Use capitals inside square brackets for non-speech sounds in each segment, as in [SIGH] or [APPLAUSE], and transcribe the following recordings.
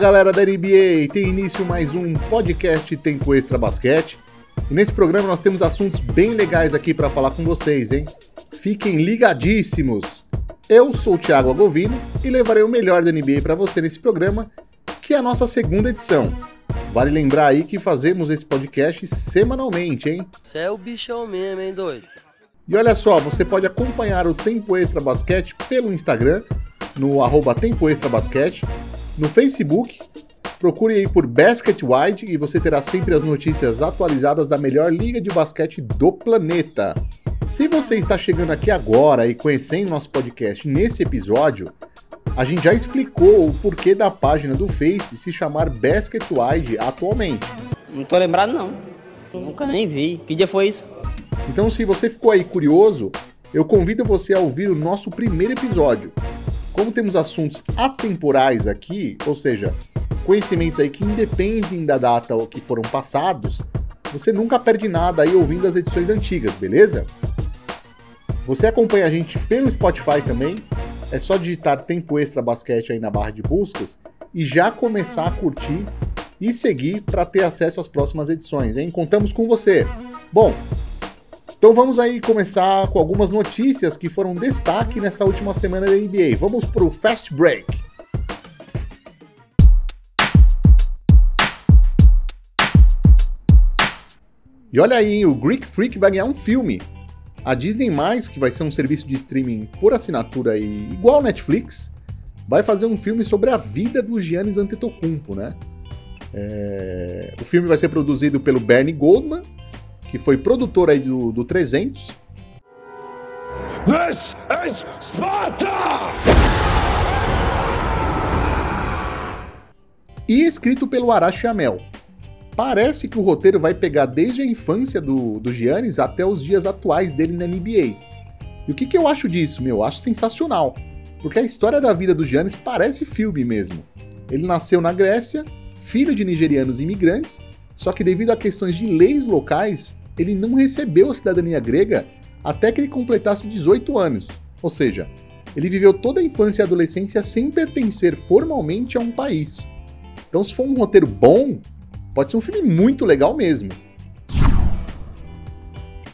Galera da NBA! Tem início mais um podcast Tempo Extra Basquete. E nesse programa nós temos assuntos bem legais aqui para falar com vocês, hein? Fiquem ligadíssimos! Eu sou o Thiago Agovino e levarei o melhor da NBA para você nesse programa, que é a nossa segunda edição. Vale lembrar aí que fazemos esse podcast semanalmente, hein? Você é o bichão mesmo, hein, doido? E olha só, você pode acompanhar o Tempo Extra Basquete pelo Instagram, no arroba Tempo Extra Basquete, no Facebook, procure aí por Basket Wide e você terá sempre as notícias atualizadas da melhor liga de basquete do planeta. Se você está chegando aqui agora e conhecendo nosso podcast nesse episódio, a gente já explicou o porquê da página do Face se chamar Basket Wide atualmente. Não tô lembrado não. Nunca nem vi. Que dia foi isso? Então, se você ficou aí curioso, eu convido você a ouvir o nosso primeiro episódio. Como temos assuntos atemporais aqui, ou seja, conhecimentos aí que independem da data ou que foram passados, você nunca perde nada aí ouvindo as edições antigas, beleza? Você acompanha a gente pelo Spotify também, é só digitar Tempo Extra Basquete aí na barra de buscas e já começar a curtir e seguir para ter acesso às próximas edições, hein? Contamos com você. Bom, então vamos aí começar com algumas notícias que foram destaque nessa última semana da NBA. Vamos para o Fast Break. E olha aí, o Greek Freak vai ganhar um filme. A Disney+, que vai ser um serviço de streaming por assinatura aí, igual ao Netflix, vai fazer um filme sobre a vida do Giannis Antetokounmpo, né? É... O filme vai ser produzido pelo Bernie Goldman, que foi produtor aí do, do 300. This is Sparta! E escrito pelo Arashi Amel. Parece que o roteiro vai pegar desde a infância do, do Giannis até os dias atuais dele na NBA. E o que, que eu acho disso, meu? Eu acho sensacional. Porque a história da vida do Giannis parece filme mesmo. Ele nasceu na Grécia, filho de nigerianos imigrantes, só que devido a questões de leis locais, ele não recebeu a cidadania grega até que ele completasse 18 anos. Ou seja, ele viveu toda a infância e adolescência sem pertencer formalmente a um país. Então, se for um roteiro bom, pode ser um filme muito legal mesmo.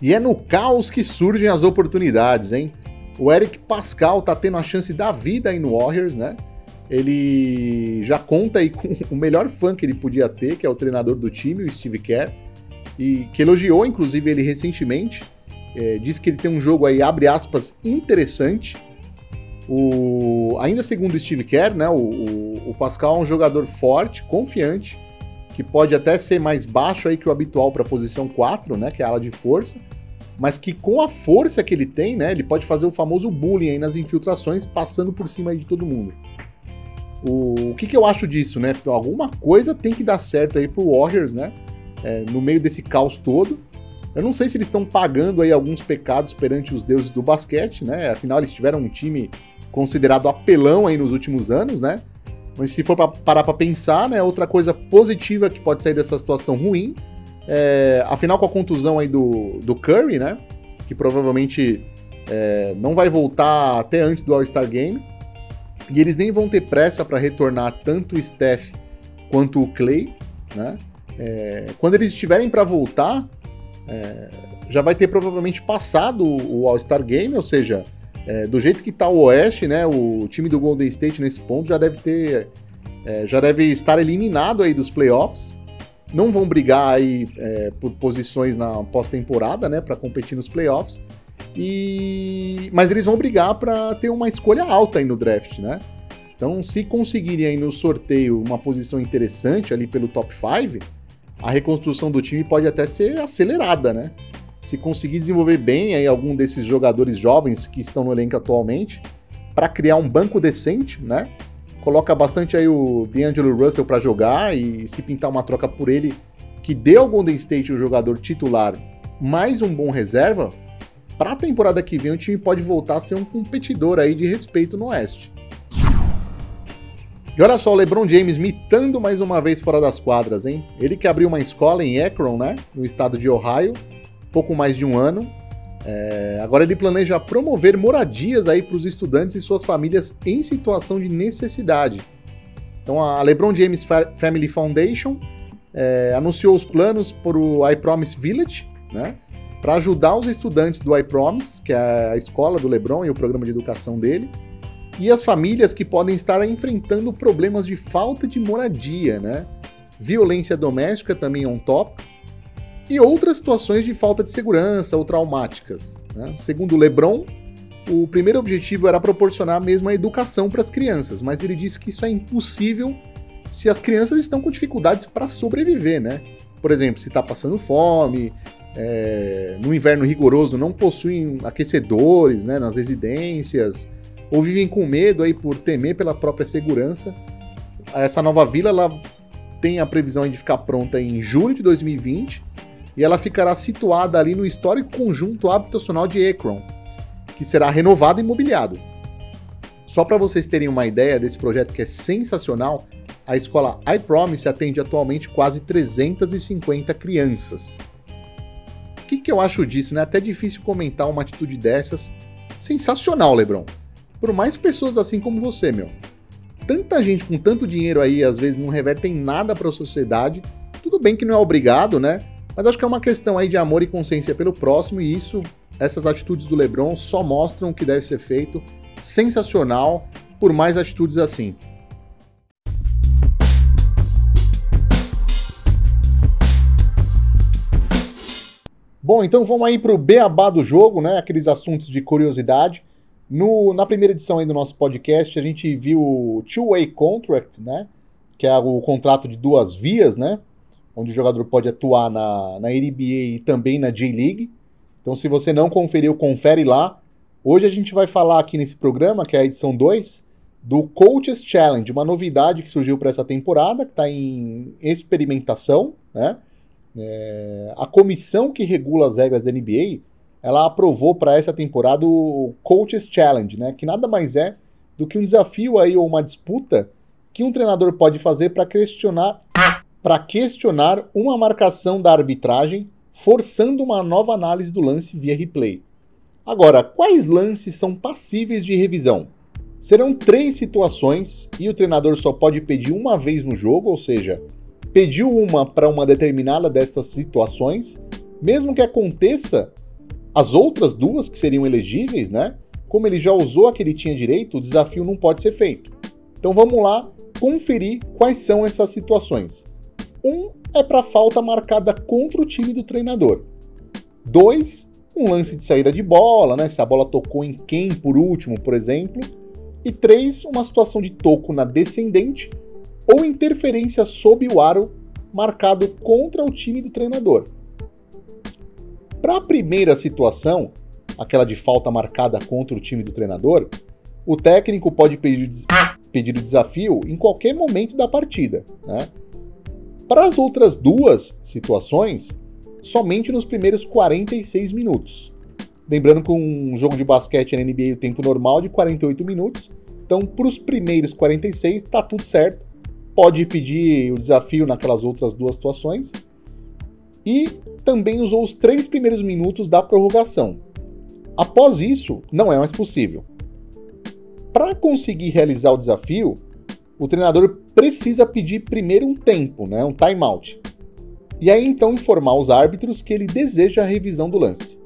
E é no caos que surgem as oportunidades, hein? O Eric Pascal tá tendo a chance da vida aí no Warriors, né? Ele já conta aí com [LAUGHS] o melhor fã que ele podia ter, que é o treinador do time, o Steve Kerr e que elogiou, inclusive, ele recentemente. É, disse que ele tem um jogo aí, abre aspas, interessante. O, ainda segundo Steve Kerr, né, o, o, o Pascal é um jogador forte, confiante, que pode até ser mais baixo aí que o habitual para a posição 4, né, que é a ala de força, mas que com a força que ele tem, né, ele pode fazer o famoso bullying aí nas infiltrações, passando por cima aí de todo mundo. O, o que, que eu acho disso, né? Alguma coisa tem que dar certo aí pro Warriors, né? É, no meio desse caos todo. Eu não sei se eles estão pagando aí alguns pecados perante os deuses do basquete, né? Afinal, eles tiveram um time considerado apelão aí nos últimos anos, né? Mas se for para parar para pensar, né, outra coisa positiva que pode sair dessa situação ruim, é, afinal com a contusão aí do, do Curry, né, que provavelmente é, não vai voltar até antes do All-Star Game, e eles nem vão ter pressa para retornar tanto o Steph quanto o Clay, né? É, quando eles estiverem para voltar, é, já vai ter provavelmente passado o All-Star Game, ou seja, é, do jeito que está o Oeste, né, o time do Golden State nesse ponto já deve ter, é, já deve estar eliminado aí dos playoffs. Não vão brigar aí é, por posições na pós-temporada, né, para competir nos playoffs. E mas eles vão brigar para ter uma escolha alta aí no draft, né? Então, se conseguirem aí no sorteio uma posição interessante ali pelo top 5, a reconstrução do time pode até ser acelerada, né? Se conseguir desenvolver bem aí algum desses jogadores jovens que estão no elenco atualmente, para criar um banco decente, né? Coloca bastante aí o D'Angelo Russell para jogar e se pintar uma troca por ele que dê ao Golden State o jogador titular mais um bom reserva, para a temporada que vem o time pode voltar a ser um competidor aí de respeito no Oeste. E olha só, o LeBron James mitando mais uma vez fora das quadras, hein? Ele que abriu uma escola em Akron, né? No estado de Ohio, pouco mais de um ano. É... agora ele planeja promover moradias aí para os estudantes e suas famílias em situação de necessidade. Então a LeBron James Fa Family Foundation é, anunciou os planos para o I Promise Village, né? Para ajudar os estudantes do I Promise, que é a escola do LeBron e o programa de educação dele, e as famílias que podem estar enfrentando problemas de falta de moradia, né? Violência doméstica também é um tópico, e outras situações de falta de segurança ou traumáticas. Né? Segundo LeBron, o primeiro objetivo era proporcionar mesmo a educação para as crianças, mas ele disse que isso é impossível se as crianças estão com dificuldades para sobreviver, né? Por exemplo, se está passando fome, é, no inverno rigoroso não possuem aquecedores né, nas residências, ou vivem com medo aí por temer pela própria segurança. Essa nova vila ela tem a previsão de ficar pronta em julho de 2020 e ela ficará situada ali no histórico conjunto habitacional de Akron, que será renovado e mobiliado. Só para vocês terem uma ideia desse projeto que é sensacional, a escola I Promise atende atualmente quase 350 crianças. O que, que eu acho disso? Né? Até difícil comentar uma atitude dessas. Sensacional, Lebron. Por mais pessoas assim como você, meu. Tanta gente com tanto dinheiro aí, às vezes não revertem nada para a sociedade. Tudo bem que não é obrigado, né? Mas acho que é uma questão aí de amor e consciência pelo próximo e isso, essas atitudes do LeBron só mostram o que deve ser feito. Sensacional, por mais atitudes assim. Bom, então vamos aí para o beabá do jogo, né? Aqueles assuntos de curiosidade. No, na primeira edição aí do nosso podcast, a gente viu o two-way contract, né? Que é o contrato de duas vias, né? onde o jogador pode atuar na, na NBA e também na J-League. Então, se você não conferiu, confere lá. Hoje a gente vai falar aqui nesse programa, que é a edição 2, do Coaches Challenge, uma novidade que surgiu para essa temporada, que está em experimentação. Né? É, a comissão que regula as regras da NBA, ela aprovou para essa temporada o Coaches Challenge, né? que nada mais é do que um desafio aí ou uma disputa que um treinador pode fazer para questionar para questionar uma marcação da arbitragem, forçando uma nova análise do lance via replay. Agora, quais lances são passíveis de revisão? Serão três situações e o treinador só pode pedir uma vez no jogo, ou seja, pediu uma para uma determinada dessas situações, mesmo que aconteça as outras duas que seriam elegíveis, né? Como ele já usou a que ele tinha direito, o desafio não pode ser feito. Então vamos lá conferir quais são essas situações. Um é para falta marcada contra o time do treinador. Dois, um lance de saída de bola, né? Se a bola tocou em quem por último, por exemplo. E três, uma situação de toco na descendente ou interferência sob o aro marcado contra o time do treinador. Para a primeira situação, aquela de falta marcada contra o time do treinador, o técnico pode pedir, pedir o desafio em qualquer momento da partida, né? Para as outras duas situações, somente nos primeiros 46 minutos. Lembrando que um jogo de basquete na NBA o tempo normal de 48 minutos, então para os primeiros 46 tá tudo certo. Pode pedir o desafio naquelas outras duas situações. E também usou os três primeiros minutos da prorrogação. Após isso, não é mais possível. Para conseguir realizar o desafio, o treinador precisa pedir primeiro um tempo, né, um timeout. E aí então informar os árbitros que ele deseja a revisão do lance.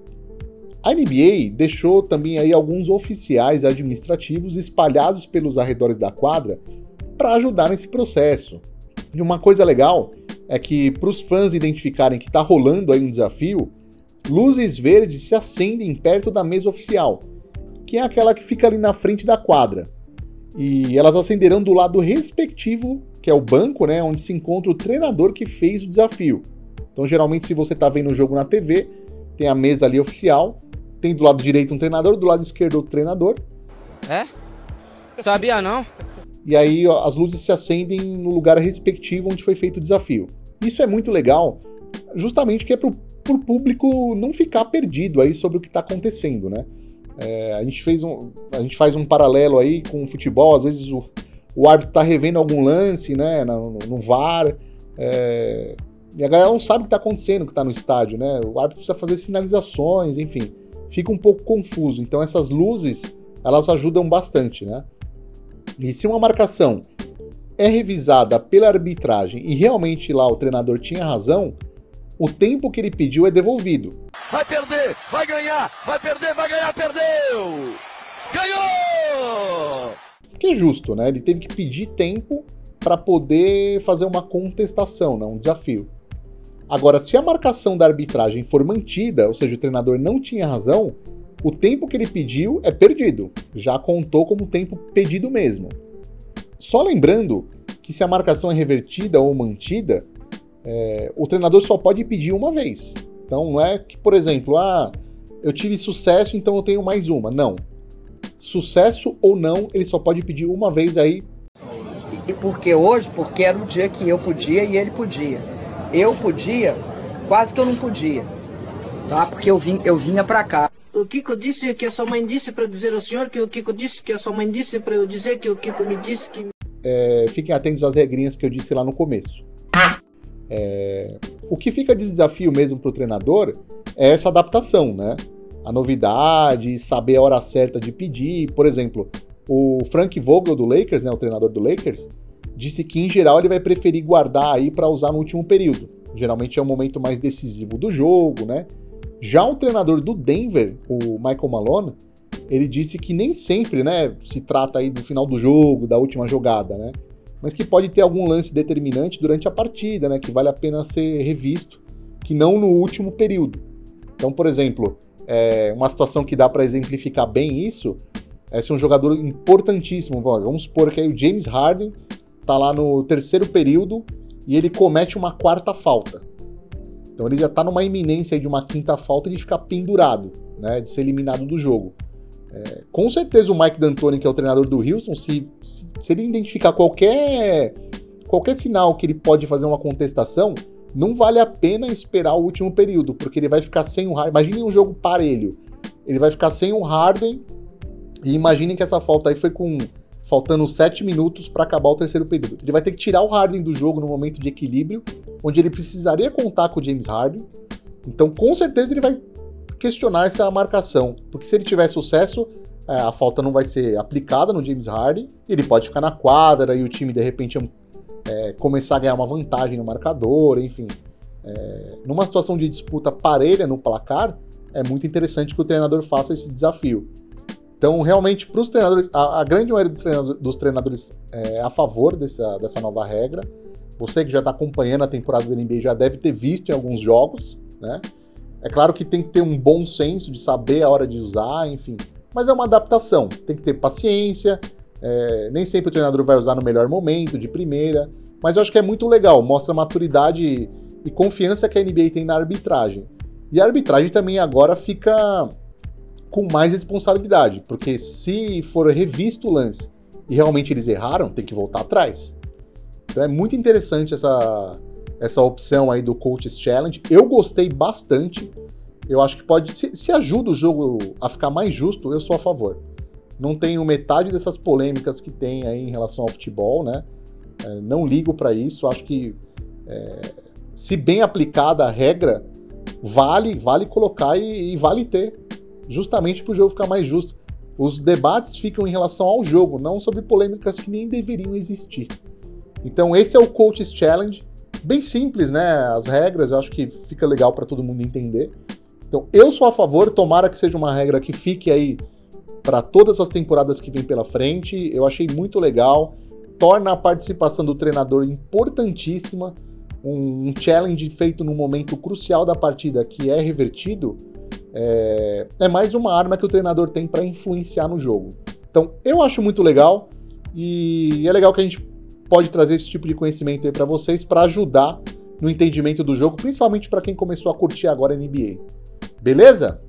A NBA deixou também aí alguns oficiais administrativos espalhados pelos arredores da quadra para ajudar nesse processo. E uma coisa legal é que para os fãs identificarem que está rolando aí um desafio, luzes verdes se acendem perto da mesa oficial, que é aquela que fica ali na frente da quadra e elas acenderão do lado respectivo, que é o banco, né, onde se encontra o treinador que fez o desafio. Então, geralmente, se você está vendo o jogo na TV, tem a mesa ali oficial, tem do lado direito um treinador, do lado esquerdo outro treinador. É? Sabia não? E aí ó, as luzes se acendem no lugar respectivo onde foi feito o desafio. Isso é muito legal, justamente que é para o público não ficar perdido aí sobre o que está acontecendo, né? É, a, gente fez um, a gente faz um paralelo aí com o futebol, às vezes o, o árbitro tá revendo algum lance, né, no, no VAR, é, e a galera não sabe o que está acontecendo, que está no estádio, né? O árbitro precisa fazer sinalizações, enfim, fica um pouco confuso. Então essas luzes, elas ajudam bastante, né? E se uma marcação é revisada pela arbitragem e realmente lá o treinador tinha razão, o tempo que ele pediu é devolvido. Vai perder, vai ganhar, vai perder, vai ganhar, perdeu! Ganhou! Que é justo, né? Ele teve que pedir tempo para poder fazer uma contestação, não um desafio. Agora, se a marcação da arbitragem for mantida, ou seja, o treinador não tinha razão, o tempo que ele pediu é perdido. Já contou como tempo pedido mesmo. Só lembrando que se a marcação é revertida ou mantida, é, o treinador só pode pedir uma vez. Então não é que, por exemplo, ah, eu tive sucesso, então eu tenho mais uma. Não. Sucesso ou não, ele só pode pedir uma vez aí. E porque hoje, porque era o dia que eu podia e ele podia. Eu podia, quase que eu não podia. Tá? Porque eu, vim, eu vinha pra cá. O Kiko disse que a sua mãe disse para dizer ao senhor que o Kiko disse que a sua mãe disse para eu dizer que o Kiko me disse que. É, fiquem atentos às regrinhas que eu disse lá no começo. É, o que fica de desafio mesmo para o treinador é essa adaptação, né? A novidade, saber a hora certa de pedir. Por exemplo, o Frank Vogel do Lakers, né, o treinador do Lakers, disse que em geral ele vai preferir guardar aí para usar no último período. Geralmente é o momento mais decisivo do jogo, né? Já o treinador do Denver, o Michael Malone, ele disse que nem sempre, né, se trata aí do final do jogo, da última jogada, né? Mas que pode ter algum lance determinante durante a partida, né, que vale a pena ser revisto, que não no último período. Então, por exemplo, é, uma situação que dá para exemplificar bem isso é se um jogador importantíssimo, vamos supor que aí o James Harden tá lá no terceiro período e ele comete uma quarta falta. Então ele já está numa iminência de uma quinta falta de ficar pendurado, né, de ser eliminado do jogo. É, com certeza o Mike D'Antoni, que é o treinador do Houston, se, se, se, ele identificar qualquer, qualquer sinal que ele pode fazer uma contestação, não vale a pena esperar o último período, porque ele vai ficar sem o Harden. Imaginem um jogo parelho. Ele vai ficar sem o Harden e imaginem que essa falta aí foi com faltando 7 minutos para acabar o terceiro período. Ele vai ter que tirar o Harden do jogo no momento de equilíbrio, onde ele precisaria contar com o James Harden. Então, com certeza, ele vai questionar essa marcação, porque se ele tiver sucesso, é, a falta não vai ser aplicada no James Harden, ele pode ficar na quadra e o time de repente é, começar a ganhar uma vantagem no marcador, enfim. É, numa situação de disputa parelha no placar, é muito interessante que o treinador faça esse desafio. Então, realmente, para os treinadores, a, a, grande maioria dos treinadores, dos treinadores é a favor dessa, dessa nova regra. Você que já está acompanhando a temporada da NBA já deve ter visto em alguns jogos, né? É claro que tem que ter um bom senso de saber a hora de usar, enfim. Mas é uma adaptação, tem que ter paciência. É, nem sempre o treinador vai usar no melhor momento, de primeira. Mas eu acho que é muito legal, mostra maturidade e, e confiança que a NBA tem na arbitragem. E a arbitragem também agora fica com mais responsabilidade, porque se for revisto o lance e realmente eles erraram, tem que voltar atrás. Então é muito interessante essa, essa opção aí do Coaches Challenge. Eu gostei bastante. Eu acho que pode. Se, se ajuda o jogo a ficar mais justo, eu sou a favor. Não tenho metade dessas polêmicas que tem aí em relação ao futebol, né? É, não ligo para isso. Acho que é, se bem aplicada a regra, vale, vale colocar e, e vale ter justamente para o jogo ficar mais justo. Os debates ficam em relação ao jogo, não sobre polêmicas que nem deveriam existir. Então esse é o Coaches Challenge, bem simples, né? As regras, eu acho que fica legal para todo mundo entender. Então eu sou a favor, tomara que seja uma regra que fique aí para todas as temporadas que vem pela frente. Eu achei muito legal, torna a participação do treinador importantíssima. Um, um challenge feito num momento crucial da partida que é revertido é, é mais uma arma que o treinador tem para influenciar no jogo. Então, eu acho muito legal e é legal que a gente pode trazer esse tipo de conhecimento aí para vocês para ajudar no entendimento do jogo, principalmente para quem começou a curtir agora NBA. Beleza?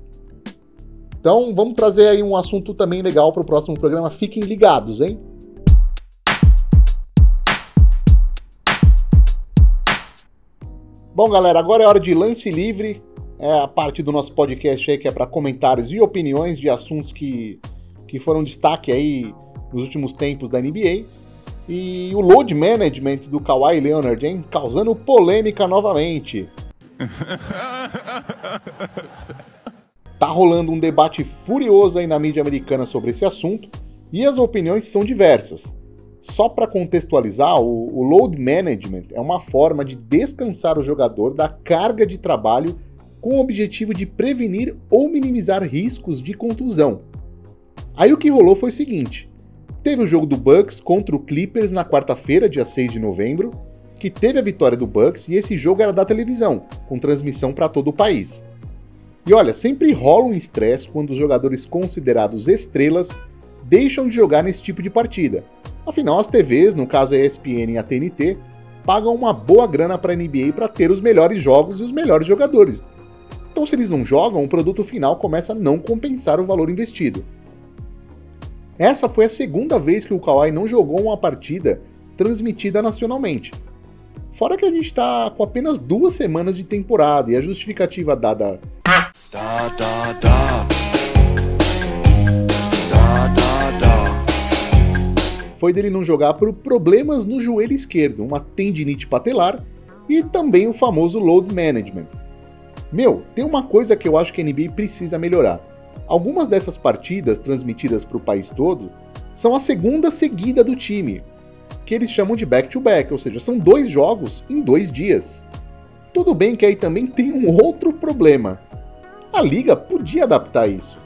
Então, vamos trazer aí um assunto também legal para o próximo programa. Fiquem ligados, hein? Bom, galera, agora é hora de lance livre é a parte do nosso podcast aí que é para comentários e opiniões de assuntos que, que foram destaque aí nos últimos tempos da NBA. E o load management do Kawhi Leonard, hein? Causando polêmica novamente. [LAUGHS] tá rolando um debate furioso aí na mídia americana sobre esse assunto e as opiniões são diversas. Só para contextualizar, o, o load management é uma forma de descansar o jogador da carga de trabalho com o objetivo de prevenir ou minimizar riscos de contusão. Aí o que rolou foi o seguinte: teve o jogo do Bucks contra o Clippers na quarta-feira, dia 6 de novembro, que teve a vitória do Bucks e esse jogo era da televisão, com transmissão para todo o país. E olha, sempre rola um estresse quando os jogadores considerados estrelas deixam de jogar nesse tipo de partida. Afinal, as TVs, no caso a ESPN e a TNT, pagam uma boa grana para a NBA para ter os melhores jogos e os melhores jogadores. Então, se eles não jogam, o produto final começa a não compensar o valor investido. Essa foi a segunda vez que o Kawhi não jogou uma partida transmitida nacionalmente. Fora que a gente está com apenas duas semanas de temporada e a justificativa dada. Da, da, da. Foi dele não jogar por problemas no joelho esquerdo, uma tendinite patelar e também o famoso load management. Meu, tem uma coisa que eu acho que a NBA precisa melhorar. Algumas dessas partidas transmitidas para o país todo são a segunda seguida do time, que eles chamam de back-to-back, -back, ou seja, são dois jogos em dois dias. Tudo bem que aí também tem um outro problema. A liga podia adaptar isso.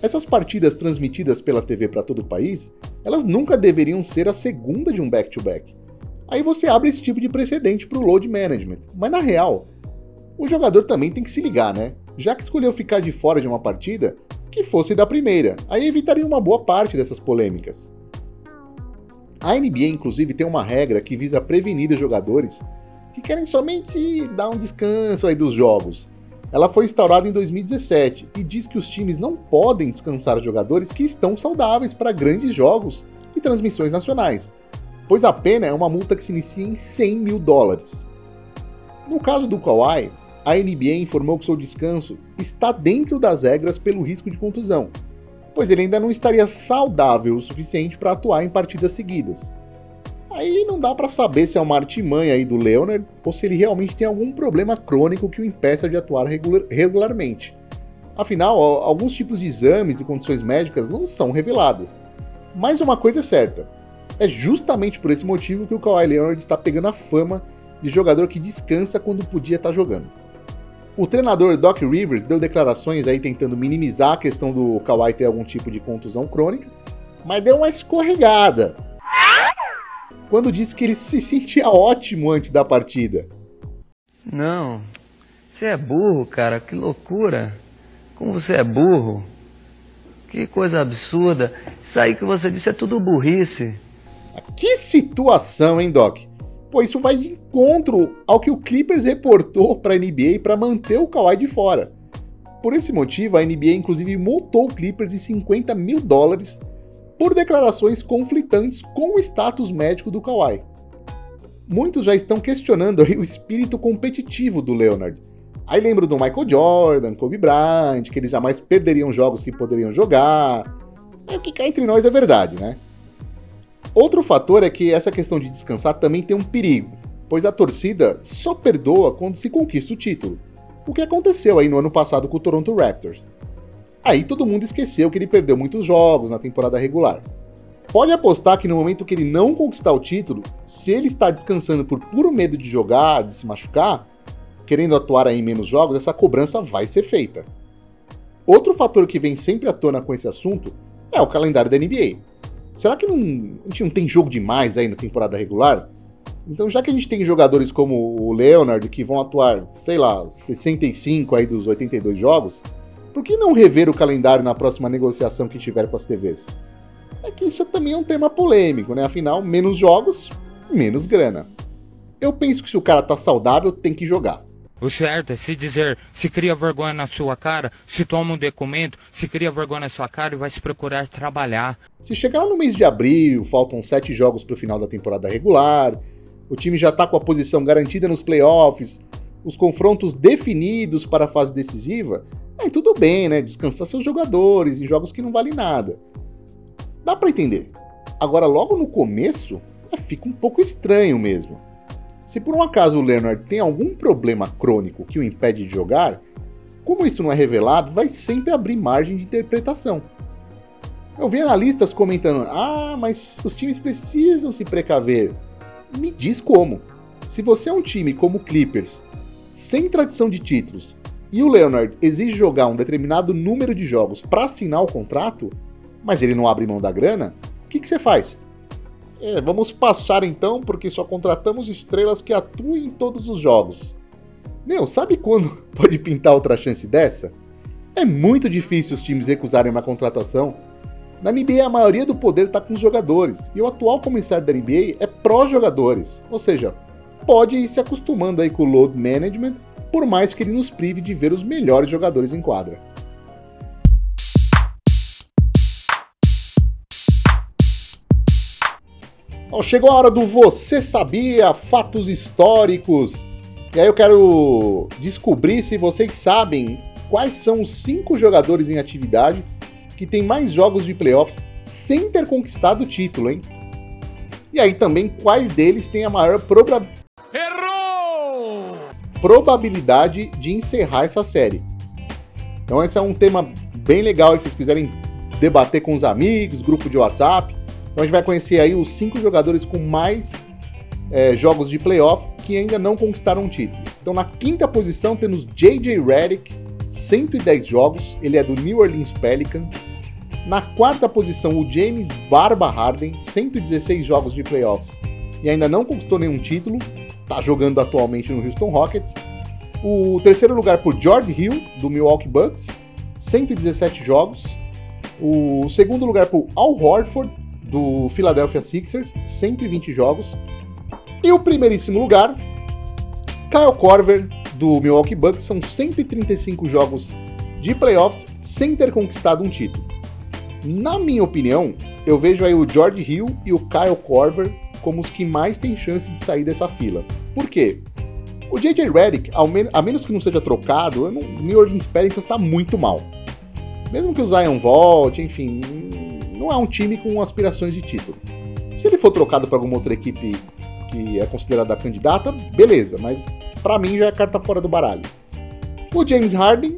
Essas partidas transmitidas pela TV para todo o país, elas nunca deveriam ser a segunda de um back-to-back. -back. Aí você abre esse tipo de precedente para o load management. Mas na real, o jogador também tem que se ligar, né? Já que escolheu ficar de fora de uma partida, que fosse da primeira. Aí evitaria uma boa parte dessas polêmicas. A NBA, inclusive, tem uma regra que visa prevenir os jogadores que querem somente dar um descanso aí dos jogos. Ela foi instaurada em 2017 e diz que os times não podem descansar jogadores que estão saudáveis para grandes jogos e transmissões nacionais, pois a pena é uma multa que se inicia em 100 mil dólares. No caso do Kawhi, a NBA informou que seu descanso está dentro das regras pelo risco de contusão, pois ele ainda não estaria saudável o suficiente para atuar em partidas seguidas. Aí não dá para saber se é uma artimanha aí do Leonard ou se ele realmente tem algum problema crônico que o impeça de atuar regular, regularmente. Afinal, alguns tipos de exames e condições médicas não são reveladas. Mas uma coisa é certa: é justamente por esse motivo que o Kawhi Leonard está pegando a fama de jogador que descansa quando podia estar jogando. O treinador Doc Rivers deu declarações aí tentando minimizar a questão do Kawhi ter algum tipo de contusão crônica, mas deu uma escorregada. Quando disse que ele se sentia ótimo antes da partida. Não, você é burro, cara, que loucura. Como você é burro. Que coisa absurda. Isso aí que você disse é tudo burrice. Que situação, hein, Doc? Pô, isso vai de encontro ao que o Clippers reportou para a NBA para manter o Kawhi de fora. Por esse motivo, a NBA inclusive multou o Clippers em 50 mil dólares por declarações conflitantes com o status médico do Kawhi. Muitos já estão questionando o espírito competitivo do Leonard. Aí lembro do Michael Jordan, Kobe Bryant, que eles jamais perderiam jogos que poderiam jogar. É o que cá entre nós é verdade, né? Outro fator é que essa questão de descansar também tem um perigo, pois a torcida só perdoa quando se conquista o título, o que aconteceu aí no ano passado com o Toronto Raptors. Aí todo mundo esqueceu que ele perdeu muitos jogos na temporada regular. Pode apostar que no momento que ele não conquistar o título, se ele está descansando por puro medo de jogar, de se machucar, querendo atuar em menos jogos, essa cobrança vai ser feita. Outro fator que vem sempre à tona com esse assunto é o calendário da NBA. Será que não, a gente não tem jogo demais aí na temporada regular? Então, já que a gente tem jogadores como o Leonard que vão atuar, sei lá, 65 aí dos 82 jogos, por que não rever o calendário na próxima negociação que tiver com as TVs? É que isso também é um tema polêmico, né? Afinal, menos jogos, menos grana. Eu penso que se o cara tá saudável, tem que jogar. O certo é se dizer, se cria vergonha na sua cara, se toma um documento, se cria vergonha na sua cara e vai se procurar trabalhar. Se chegar no mês de abril, faltam sete jogos para o final da temporada regular, o time já está com a posição garantida nos playoffs, os confrontos definidos para a fase decisiva, aí tudo bem, né? Descansar seus jogadores em jogos que não valem nada. Dá para entender. Agora, logo no começo, fica um pouco estranho mesmo. Se por um acaso o Leonard tem algum problema crônico que o impede de jogar, como isso não é revelado, vai sempre abrir margem de interpretação. Eu vi analistas comentando: ah, mas os times precisam se precaver. Me diz como. Se você é um time como o Clippers, sem tradição de títulos, e o Leonard exige jogar um determinado número de jogos para assinar o contrato, mas ele não abre mão da grana, o que, que você faz? É, vamos passar então, porque só contratamos estrelas que atuem em todos os jogos. Meu, sabe quando [LAUGHS] pode pintar outra chance dessa? É muito difícil os times recusarem uma contratação. Na NBA, a maioria do poder está com os jogadores, e o atual comissário da NBA é pró-jogadores, ou seja, pode ir se acostumando aí com o load management, por mais que ele nos prive de ver os melhores jogadores em quadra. Bom, chegou a hora do Você Sabia? Fatos históricos. E aí eu quero descobrir se vocês sabem quais são os cinco jogadores em atividade que têm mais jogos de playoffs sem ter conquistado o título, hein? E aí também quais deles têm a maior proba... probabilidade de encerrar essa série. Então esse é um tema bem legal se vocês quiserem debater com os amigos, grupo de WhatsApp. Então a gente vai conhecer aí os cinco jogadores com mais é, jogos de playoff que ainda não conquistaram um título. Então na quinta posição temos J.J. Redick, 110 jogos, ele é do New Orleans Pelicans. Na quarta posição, o James Barba Harden, 116 jogos de playoffs e ainda não conquistou nenhum título, está jogando atualmente no Houston Rockets. O terceiro lugar por George Hill, do Milwaukee Bucks, 117 jogos. O segundo lugar por Al Horford, do Philadelphia Sixers, 120 jogos. E o primeiríssimo lugar, Kyle Korver, do Milwaukee Bucks, são 135 jogos de playoffs sem ter conquistado um título. Na minha opinião, eu vejo aí o George Hill e o Kyle Korver como os que mais têm chance de sair dessa fila. Por quê? O J.J. Redick, a menos que não seja trocado, o New Orleans Pelicans está muito mal. Mesmo que o Zion volte, enfim, não é um time com aspirações de título. Se ele for trocado para alguma outra equipe que é considerada candidata, beleza, mas para mim já é carta fora do baralho. O James Harden,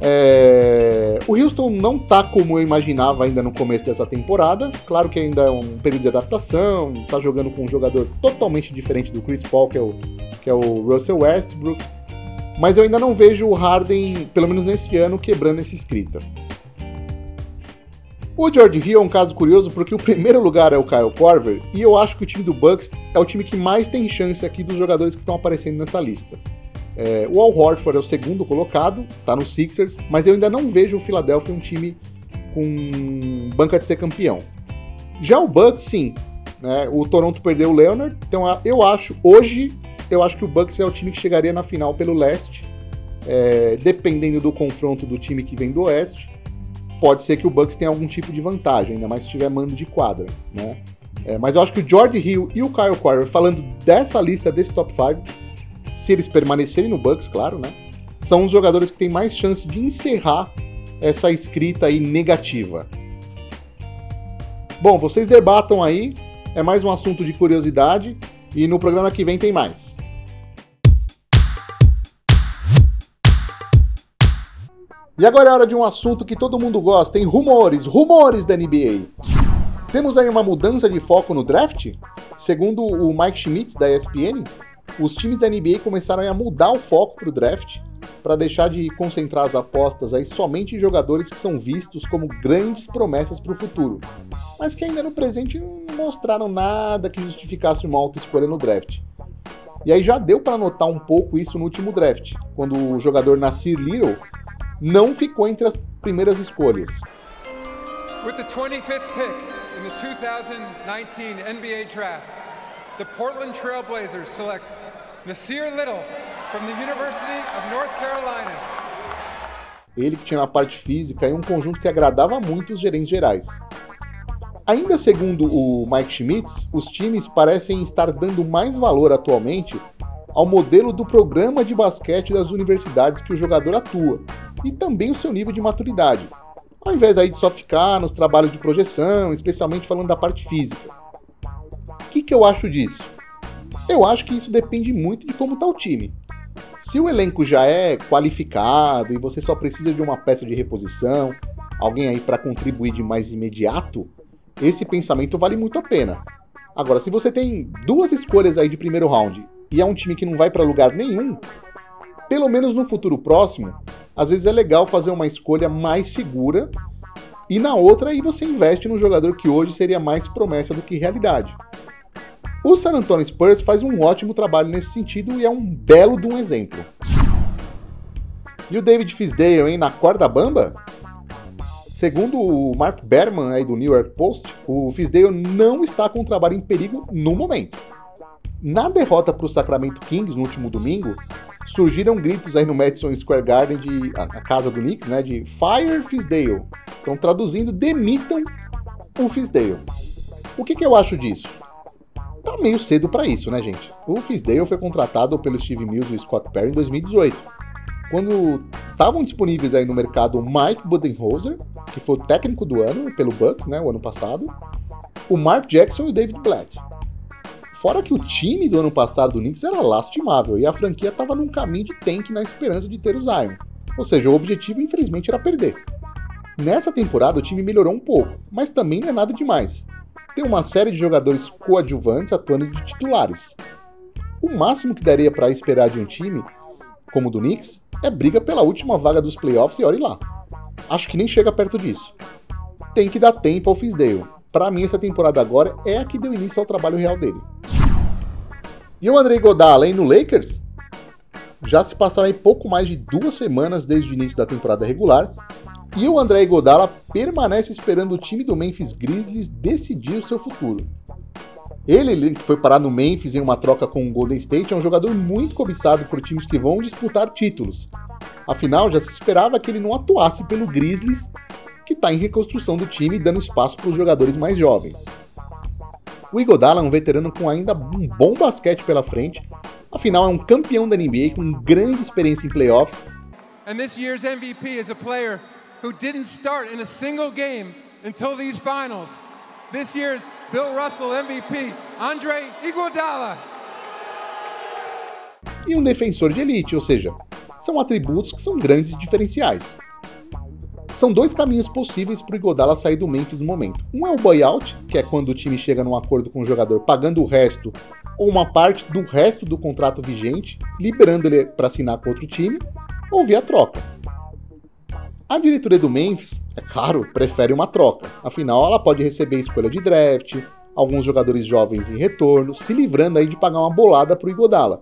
é... o Houston não tá como eu imaginava ainda no começo dessa temporada. Claro que ainda é um período de adaptação, tá jogando com um jogador totalmente diferente do Chris Paul, que é o, que é o Russell Westbrook. Mas eu ainda não vejo o Harden, pelo menos nesse ano, quebrando essa escrita. O George Hill é um caso curioso porque o primeiro lugar é o Kyle Korver e eu acho que o time do Bucks é o time que mais tem chance aqui dos jogadores que estão aparecendo nessa lista. É, o Al Horford é o segundo colocado, tá no Sixers, mas eu ainda não vejo o Philadelphia um time com banca de ser campeão. Já o Bucks, sim. Né, o Toronto perdeu o Leonard, então eu acho, hoje, eu acho que o Bucks é o time que chegaria na final pelo leste, é, dependendo do confronto do time que vem do oeste pode ser que o Bucks tenha algum tipo de vantagem, ainda mais se tiver mando de quadra, né? É, mas eu acho que o George Hill e o Kyle Korver, falando dessa lista, desse top 5, se eles permanecerem no Bucks, claro, né? São os jogadores que têm mais chance de encerrar essa escrita aí negativa. Bom, vocês debatam aí, é mais um assunto de curiosidade e no programa que vem tem mais. E agora é hora de um assunto que todo mundo gosta, tem rumores, rumores da NBA. Temos aí uma mudança de foco no draft? Segundo o Mike Schmitz da ESPN, os times da NBA começaram a mudar o foco para o draft para deixar de concentrar as apostas aí somente em jogadores que são vistos como grandes promessas para o futuro, mas que ainda no presente não mostraram nada que justificasse uma alta escolha no draft. E aí já deu para notar um pouco isso no último draft, quando o jogador Nasir Little não ficou entre as primeiras escolhas. With the 25th pick in the 2019 NBA Draft, the Portland Trail Blazers select Nasir Little from the University of North Carolina. Ele que tinha na parte física e um conjunto que agradava muito os gerentes gerais. Ainda segundo o Mike Schmitz, os times parecem estar dando mais valor atualmente ao modelo do programa de basquete das universidades que o jogador atua e também o seu nível de maturidade, ao invés aí de só ficar nos trabalhos de projeção, especialmente falando da parte física. O que, que eu acho disso? Eu acho que isso depende muito de como está o time. Se o elenco já é qualificado e você só precisa de uma peça de reposição, alguém aí para contribuir de mais imediato, esse pensamento vale muito a pena. Agora, se você tem duas escolhas aí de primeiro round e é um time que não vai para lugar nenhum, pelo menos no futuro próximo, às vezes é legal fazer uma escolha mais segura e na outra aí você investe num jogador que hoje seria mais promessa do que realidade. O San Antonio Spurs faz um ótimo trabalho nesse sentido e é um belo de um exemplo. E o David Fisdale, hein, na corda bamba? Segundo o Mark Berman aí do New York Post, o Fisdale não está com o trabalho em perigo no momento. Na derrota para o Sacramento Kings no último domingo, surgiram gritos aí no Madison Square Garden, de, a, a casa do Knicks, né, de Fire Fisdale. Então, traduzindo, demitam o Fisdale. O que, que eu acho disso? Tá meio cedo para isso, né, gente? O Fisdale foi contratado pelo Steve Mills e o Scott Perry em 2018, quando estavam disponíveis aí no mercado o Mike Budenholzer, que foi o técnico do ano pelo Bucks, né, o ano passado, o Mark Jackson e o David Blatt. Fora que o time do ano passado do Knicks era lastimável e a franquia estava num caminho de tank na esperança de ter o Zion. Ou seja, o objetivo infelizmente era perder. Nessa temporada o time melhorou um pouco, mas também não é nada demais. Tem uma série de jogadores coadjuvantes atuando de titulares. O máximo que daria para esperar de um time, como o do Knicks, é briga pela última vaga dos playoffs e olhe lá. Acho que nem chega perto disso. Tem que dar tempo ao Fisdale. Para mim, essa temporada agora é a que deu início ao trabalho real dele. E o Andrei Godala, hein, no Lakers? Já se passaram aí pouco mais de duas semanas desde o início da temporada regular e o André Godala permanece esperando o time do Memphis Grizzlies decidir o seu futuro. Ele, que foi parar no Memphis em uma troca com o Golden State, é um jogador muito cobiçado por times que vão disputar títulos. Afinal, já se esperava que ele não atuasse pelo Grizzlies, que está em reconstrução do time, dando espaço para os jogadores mais jovens. O Igodala é um veterano com ainda um bom basquete pela frente, afinal é um campeão da NBA com grande experiência em playoffs. And this year's MVP is a player who didn't start in a single game until these finals. This year's Bill Russell MVP, Andre Iguodala. E um defensor de elite, ou seja, são atributos que são grandes diferenciais. São dois caminhos possíveis para o Igodala sair do Memphis no momento. Um é o buyout, que é quando o time chega num acordo com o jogador pagando o resto ou uma parte do resto do contrato vigente, liberando ele para assinar com outro time, ou via troca. A diretoria do Memphis, é claro, prefere uma troca. Afinal, ela pode receber escolha de draft, alguns jogadores jovens em retorno, se livrando aí de pagar uma bolada para o Igodala,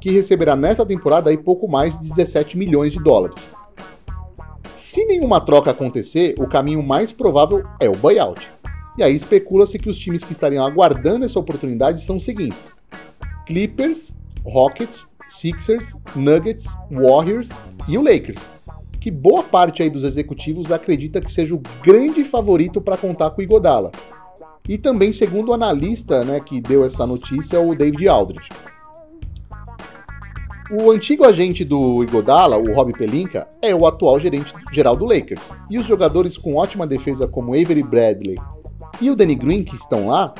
que receberá nessa temporada aí pouco mais de 17 milhões de dólares. Se nenhuma troca acontecer, o caminho mais provável é o buyout. E aí especula-se que os times que estariam aguardando essa oportunidade são os seguintes: Clippers, Rockets, Sixers, Nuggets, Warriors e o Lakers. Que boa parte aí dos executivos acredita que seja o grande favorito para contar com o Igodala. E também, segundo o analista né, que deu essa notícia, o David Aldridge. O antigo agente do Igodala, o Rob Pelinka, é o atual gerente geral do Lakers. E os jogadores com ótima defesa como Avery Bradley e o Danny Green, que estão lá,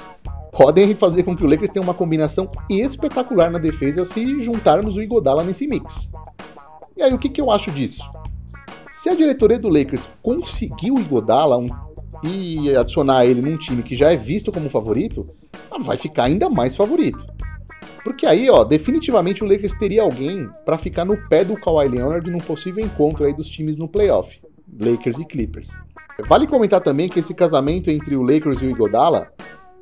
podem fazer com que o Lakers tenha uma combinação espetacular na defesa se juntarmos o Igodala nesse mix. E aí, o que, que eu acho disso? Se a diretoria do Lakers conseguiu o Igodala um, e adicionar ele num time que já é visto como favorito, vai ficar ainda mais favorito. Porque aí, ó, definitivamente o Lakers teria alguém para ficar no pé do Kawhi Leonard num possível encontro aí dos times no playoff, Lakers e Clippers. Vale comentar também que esse casamento entre o Lakers e o Igodala,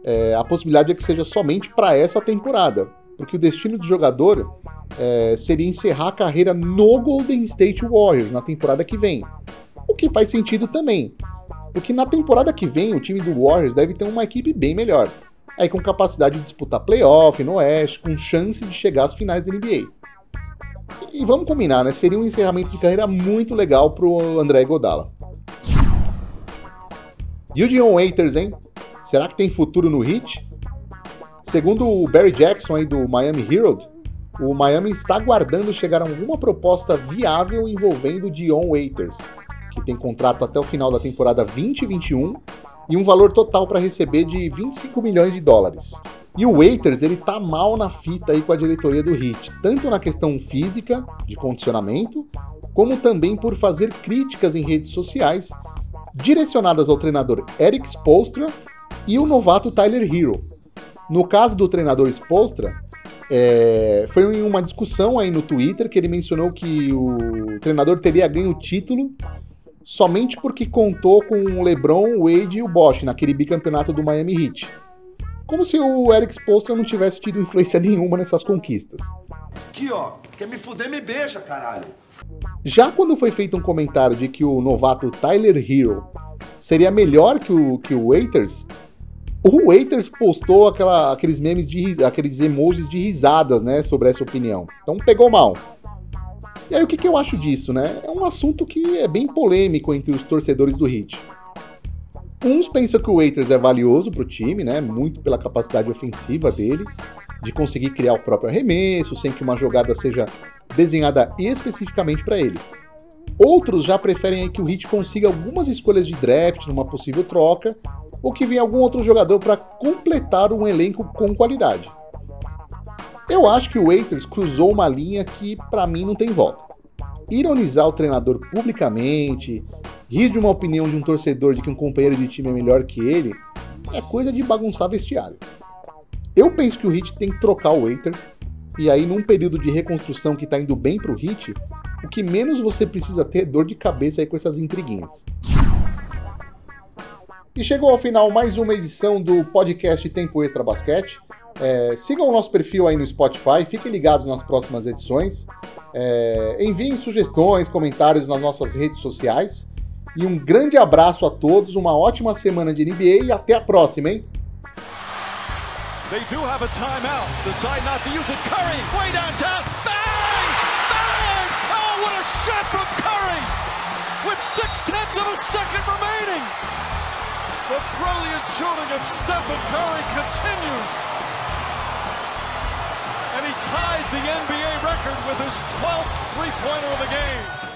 é, a possibilidade é que seja somente para essa temporada, porque o destino do jogador é, seria encerrar a carreira no Golden State Warriors na temporada que vem. O que faz sentido também, porque na temporada que vem o time do Warriors deve ter uma equipe bem melhor aí com capacidade de disputar playoff no Oeste, com chance de chegar às finais da NBA. E vamos combinar, né? Seria um encerramento de carreira muito legal pro André Godala. E o Dion Waiters, hein? Será que tem futuro no Heat? Segundo o Barry Jackson aí do Miami Herald, o Miami está aguardando chegar a alguma proposta viável envolvendo Dion Waiters, que tem contrato até o final da temporada 2021 e um valor total para receber de 25 milhões de dólares. E o Waiters, ele tá mal na fita aí com a diretoria do Heat, tanto na questão física, de condicionamento, como também por fazer críticas em redes sociais direcionadas ao treinador Eric Spolstra e o novato Tyler Hero. No caso do treinador Spolstra, é, foi em uma discussão aí no Twitter que ele mencionou que o treinador teria ganho o título somente porque contou com o LeBron, o Wade e o Bosch naquele bicampeonato do Miami Heat. Como se o Eric Spoelstra não tivesse tido influência [LAUGHS] nenhuma nessas conquistas. Aqui, ó. Quer me fuder, me beija, caralho. Já quando foi feito um comentário de que o novato Tyler Hero seria melhor que o, que o Waiters, o Waiters postou aquela, aqueles memes de aqueles emojis de risadas, né, sobre essa opinião. Então pegou mal. E aí o que, que eu acho disso, né? É um assunto que é bem polêmico entre os torcedores do Heat. Uns pensam que o Waiters é valioso para o time, né? Muito pela capacidade ofensiva dele, de conseguir criar o próprio arremesso, sem que uma jogada seja desenhada especificamente para ele. Outros já preferem que o Heat consiga algumas escolhas de draft numa possível troca, ou que venha algum outro jogador para completar um elenco com qualidade. Eu acho que o Waiters cruzou uma linha que para mim não tem volta. Ironizar o treinador publicamente, rir de uma opinião de um torcedor de que um companheiro de time é melhor que ele, é coisa de bagunçar vestiário. Eu penso que o Heat tem que trocar o Waiters, e aí num período de reconstrução que tá indo bem pro Heat, o que menos você precisa ter é dor de cabeça aí com essas intriguinhas. E chegou ao final mais uma edição do podcast Tempo Extra Basquete. É, sigam o nosso perfil aí no Spotify, fiquem ligados nas próximas edições. É, enviem sugestões, comentários nas nossas redes sociais. E um grande abraço a todos, uma ótima semana de NBA e até a próxima, hein? They do have a timeout. Decide not to use it. Curry, way downtown. Bang! Bang! Oh, what a shot from Curry! With six tenths of a second remaining. The brilliant shooting of Stephen Curry continues. He ties the NBA record with his 12th three-pointer of the game.